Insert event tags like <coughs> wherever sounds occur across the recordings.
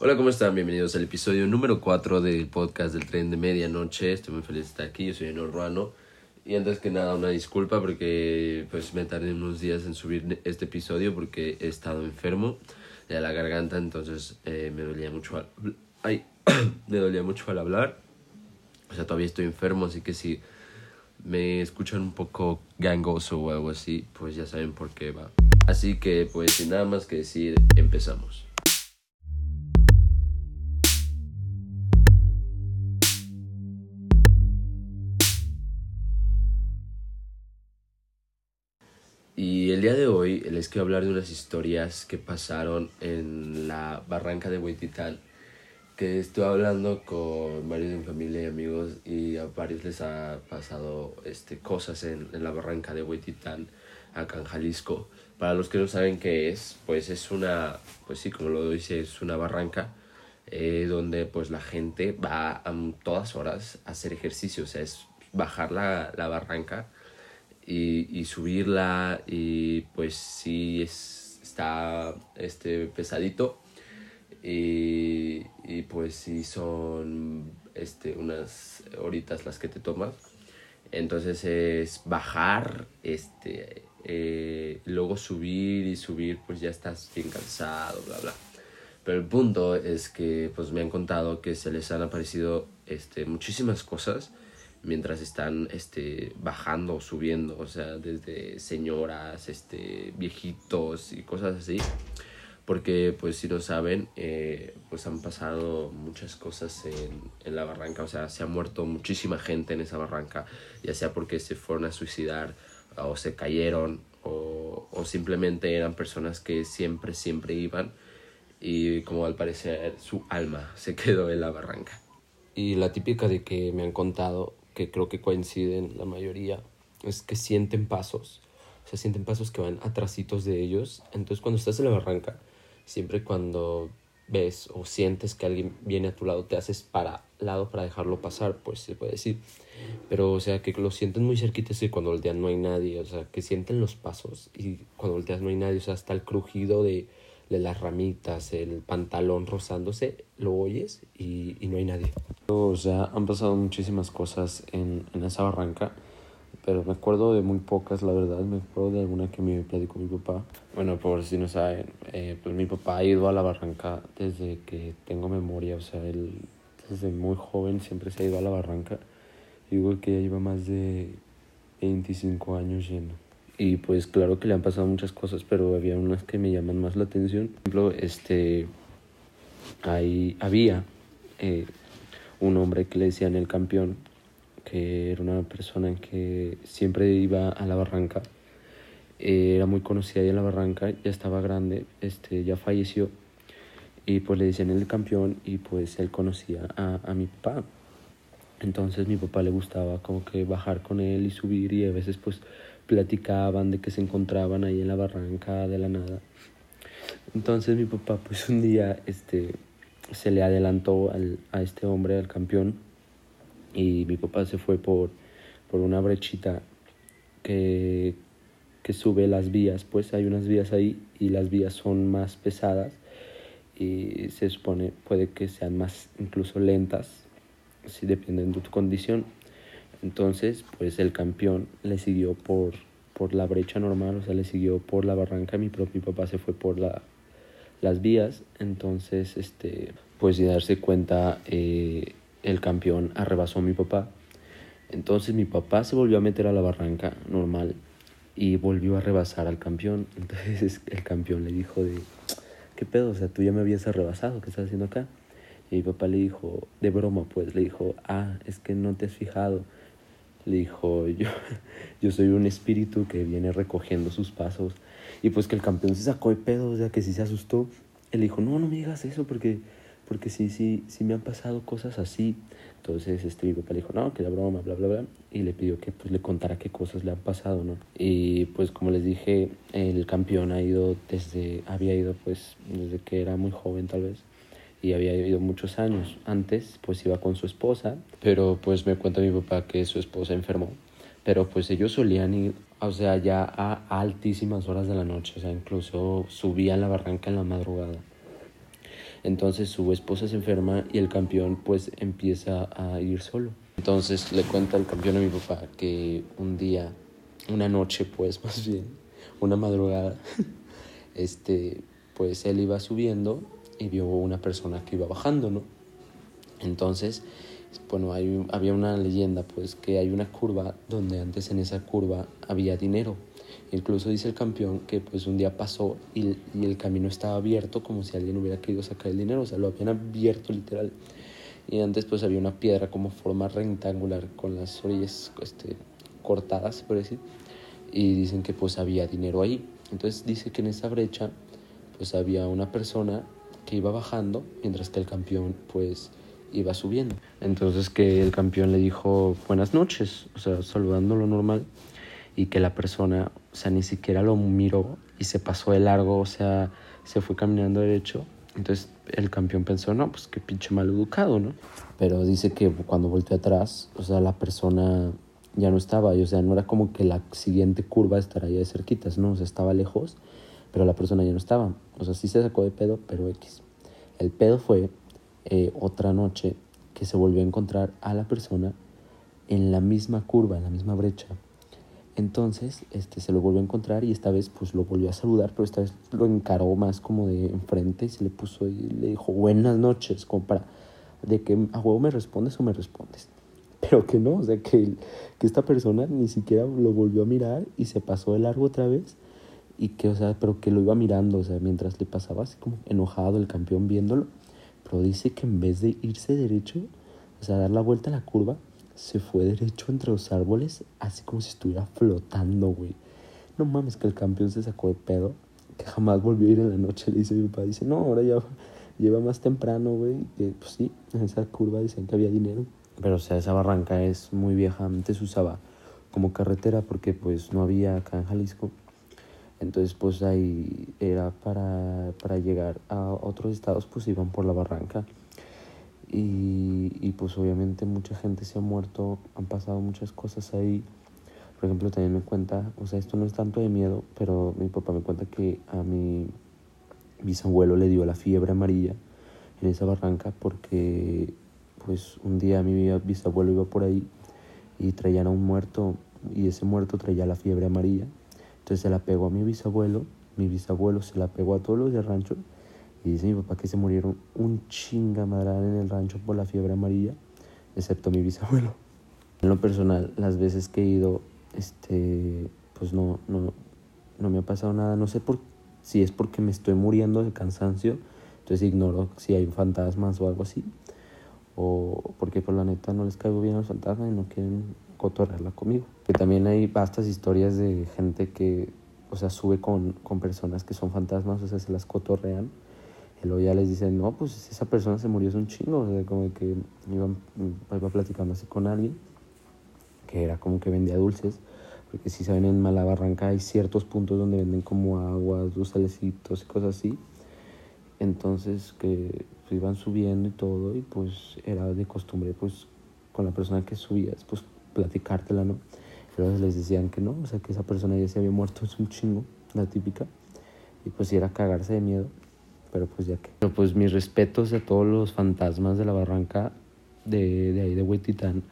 Hola, ¿cómo están? Bienvenidos al episodio número 4 del podcast del tren de medianoche. Estoy muy feliz de estar aquí, yo soy Enor Ruano. Y antes que nada, una disculpa porque pues me tardé unos días en subir este episodio porque he estado enfermo de la garganta, entonces eh, me dolía mucho al... Ay, <coughs> me dolía mucho al hablar. O sea, todavía estoy enfermo, así que si me escuchan un poco gangoso o algo así, pues ya saben por qué va. Así que pues sin nada más que decir, empezamos. El día de hoy les quiero hablar de unas historias que pasaron en la barranca de Huititán, que estoy hablando con varios de mi familia y amigos y a varios les ha pasado este, cosas en, en la barranca de Huititán, acá en Jalisco. Para los que no saben qué es, pues es una, pues sí, como lo dice, es una barranca eh, donde pues la gente va a todas horas a hacer ejercicio, o sea, es bajar la, la barranca y, y subirla y pues sí es, está este, pesadito y, y pues sí son este, unas horitas las que te tomas. Entonces es bajar, este, eh, luego subir y subir, pues ya estás bien cansado, bla, bla. Pero el punto es que pues me han contado que se les han aparecido este, muchísimas cosas mientras están este, bajando o subiendo, o sea, desde señoras, este, viejitos y cosas así. Porque, pues, si no saben, eh, pues han pasado muchas cosas en, en la barranca, o sea, se ha muerto muchísima gente en esa barranca, ya sea porque se fueron a suicidar o se cayeron o, o simplemente eran personas que siempre, siempre iban y como al parecer su alma se quedó en la barranca. Y la típica de que me han contado que creo que coinciden la mayoría, es que sienten pasos. O sea, sienten pasos que van atrasitos de ellos. Entonces, cuando estás en la barranca, siempre cuando ves o sientes que alguien viene a tu lado, te haces para lado para dejarlo pasar, pues se puede decir. Pero, o sea, que lo sienten muy cerquitas y cuando voltean no hay nadie. O sea, que sienten los pasos y cuando volteas no hay nadie. O sea, hasta el crujido de, de las ramitas, el pantalón rozándose, lo oyes y, y no hay nadie. O sea, han pasado muchísimas cosas en, en esa barranca, pero me acuerdo de muy pocas, la verdad. Me acuerdo de alguna que me platicó mi papá. Bueno, por si no saben, eh, pues mi papá ha ido a la barranca desde que tengo memoria. O sea, él desde muy joven siempre se ha ido a la barranca. Digo que ya lleva más de 25 años yendo. Y pues claro que le han pasado muchas cosas, pero había unas que me llaman más la atención. Por ejemplo, este, ahí había eh, un hombre que le decían el campeón, que era una persona que siempre iba a la barranca. Eh, era muy conocida ahí en la barranca, ya estaba grande, este, ya falleció. Y pues le decían el campeón y pues él conocía a, a mi papá. Entonces mi papá le gustaba como que bajar con él y subir y a veces pues platicaban de que se encontraban ahí en la barranca de la nada. Entonces mi papá pues un día este, se le adelantó al, a este hombre, al campeón, y mi papá se fue por, por una brechita que, que sube las vías, pues hay unas vías ahí y las vías son más pesadas y se supone puede que sean más incluso lentas, si dependen de tu condición. Entonces, pues el campeón le siguió por, por la brecha normal, o sea, le siguió por la barranca, mi propio papá se fue por la, las vías, entonces, este, pues de darse cuenta, eh, el campeón arrebasó a mi papá. Entonces mi papá se volvió a meter a la barranca normal y volvió a rebasar al campeón. <laughs> Entonces el campeón le dijo de, ¿qué pedo? O sea, tú ya me habías arrebasado, ¿qué estás haciendo acá? Y mi papá le dijo, de broma pues, le dijo, ah, es que no te has fijado. Le dijo, yo, yo soy un espíritu que viene recogiendo sus pasos. Y pues que el campeón se sacó de pedo, o sea, que sí se asustó. Él dijo, no, no me digas eso porque, porque sí, sí, sí me han pasado cosas así. Entonces este, mi papá le dijo, no, que era broma, bla, bla, bla. Y le pidió que pues le contara qué cosas le han pasado, ¿no? Y pues como les dije, el campeón ha ido desde, había ido pues desde que era muy joven tal vez y había ido muchos años. Antes, pues iba con su esposa, pero pues me cuenta mi papá que su esposa enfermó. Pero pues ellos solían ir, o sea, ya a altísimas horas de la noche, o sea, incluso subían la barranca en la madrugada. Entonces su esposa se enferma y el campeón pues empieza a ir solo. Entonces le cuenta el campeón a mi papá que un día, una noche pues <laughs> más bien, una madrugada, <laughs> este, pues él iba subiendo y vio una persona que iba bajando, ¿no? Entonces, bueno, hay, había una leyenda, pues, que hay una curva donde antes en esa curva había dinero. Incluso dice el campeón que pues un día pasó y, y, el camino estaba abierto como si alguien hubiera querido sacar el dinero, o sea, lo habían abierto literal. Y antes pues había una piedra como forma rectangular con las orillas este, cortadas, por decir. Y dicen que pues había dinero ahí. Entonces dice que en esa brecha pues había una persona que iba bajando mientras que el campeón pues iba subiendo. Entonces que el campeón le dijo buenas noches, o sea, saludándolo normal y que la persona, o sea, ni siquiera lo miró y se pasó de largo, o sea, se fue caminando derecho. Entonces el campeón pensó, no, pues qué pinche mal educado, ¿no? Pero dice que cuando volteó atrás, o sea, la persona ya no estaba, o sea, no era como que la siguiente curva estaría de cerquitas, ¿no? O sea, estaba lejos, pero la persona ya no estaba. O sea, sí se sacó de pedo, pero X. El pedo fue eh, otra noche que se volvió a encontrar a la persona en la misma curva, en la misma brecha. Entonces, este, se lo volvió a encontrar y esta vez pues lo volvió a saludar, pero esta vez lo encaró más como de enfrente y se le puso y le dijo buenas noches, como para de que a huevo me respondes o me respondes. <laughs> Pero que no, o sea, que, que esta persona ni siquiera lo volvió a mirar y se pasó de largo otra vez y que, o sea, pero que lo iba mirando, o sea, mientras le pasaba así como enojado el campeón viéndolo, pero dice que en vez de irse derecho, o sea, dar la vuelta a la curva, se fue derecho entre los árboles, así como si estuviera flotando, güey. No mames, que el campeón se sacó de pedo, que jamás volvió a ir en la noche, le dice mi papá, dice, no, ahora ya lleva más temprano, güey, que pues sí, en esa curva dicen que había dinero. Pero, o sea, esa barranca es muy vieja, antes usaba como carretera porque pues no había acá en Jalisco entonces, pues ahí era para, para llegar a otros estados, pues iban por la barranca. Y, y, pues obviamente mucha gente se ha muerto, han pasado muchas cosas ahí. Por ejemplo, también me cuenta, o sea, esto no es tanto de miedo, pero mi papá me cuenta que a mi bisabuelo le dio la fiebre amarilla en esa barranca porque pues un día mi bisabuelo iba por ahí y traían a un muerto y ese muerto traía la fiebre amarilla entonces se la pegó a mi bisabuelo, mi bisabuelo se la pegó a todos los del rancho y dice mi papá que se murieron un chingamadral en el rancho por la fiebre amarilla, excepto mi bisabuelo. En lo personal, las veces que he ido, este, pues no, no, no me ha pasado nada. No sé por, si es porque me estoy muriendo de cansancio, entonces ignoro si hay fantasmas o algo así. O porque por la neta no les caigo bien a los fantasmas y no quieren cotorrearla conmigo. Que también hay vastas historias de gente que, o sea, sube con, con personas que son fantasmas, o sea, se las cotorrean. Y luego ya les dicen, no, pues esa persona se murió, es un chingo. O sea, como que iba, iba platicando así con alguien que era como que vendía dulces. Porque si saben, en Malabarranca hay ciertos puntos donde venden como aguas, dulces y cosas así. Entonces, que pues, iban subiendo y todo, y pues era de costumbre, pues con la persona que subías, pues platicártela, ¿no? Pero les decían que no, o sea, que esa persona ya se había muerto, es un chingo, la típica. Y pues era cagarse de miedo, pero pues ya que. Pero pues mis respetos a todos los fantasmas de la barranca de, de ahí de Huetitán,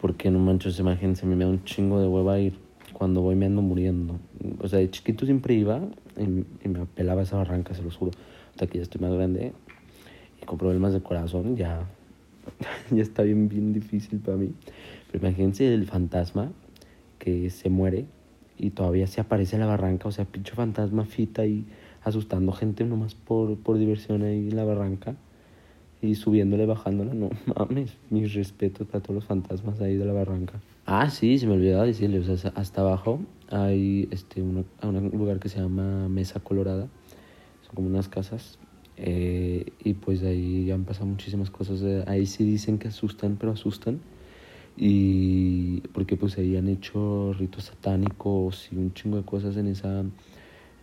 porque no manches, imagínense, a mí me da un chingo de hueva ir. Cuando voy me ando muriendo. O sea, de chiquito siempre iba y, me apelaba esa barranca, se los juro. Hasta que ya estoy más grande y con problemas de corazón, ya, <laughs> ya está bien, bien difícil para mí. Pero imagínense el fantasma que se muere y todavía se aparece en la barranca, o sea, pinche fantasma fita y asustando gente nomás por, por diversión ahí en la barranca y subiéndole, bajándola, no mames, mis respetos para todos los fantasmas ahí de la barranca. Ah, sí, se me olvidaba decirle, o sea, hasta abajo hay este, un lugar que se llama Mesa Colorada, son como unas casas, eh, y pues ahí han pasado muchísimas cosas, ahí sí dicen que asustan, pero asustan. Y porque pues ahí han hecho ritos satánicos y un chingo de cosas en esa en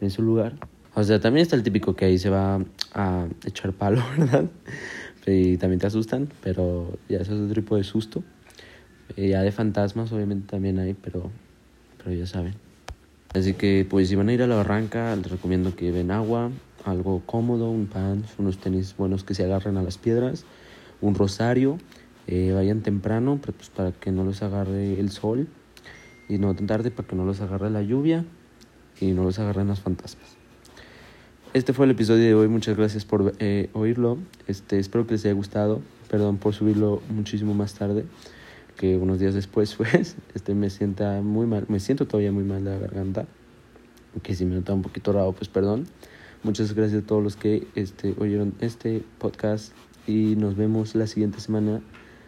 ese lugar. O sea también está el típico que ahí se va a echar palo <laughs> verdad y también te asustan pero ya eso es otro tipo de susto. Y ya de fantasmas obviamente también hay pero pero ya saben. Así que pues si van a ir a la barranca les recomiendo que lleven agua algo cómodo, un pan, unos tenis buenos que se agarren a las piedras, un rosario, eh, vayan temprano pues, para que no los agarre el sol y no tan tarde para que no los agarre la lluvia y no los agarren las fantasmas. Este fue el episodio de hoy, muchas gracias por eh, oírlo, este, espero que les haya gustado, perdón por subirlo muchísimo más tarde que unos días después <laughs> pues este me sienta muy mal me siento todavía muy mal de la garganta que si me nota un poquito raro pues perdón muchas gracias a todos los que este oyeron este podcast y nos vemos la siguiente semana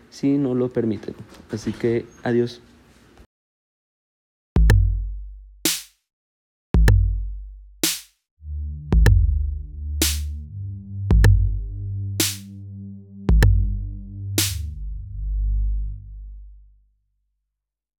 si no lo permiten. Así que adiós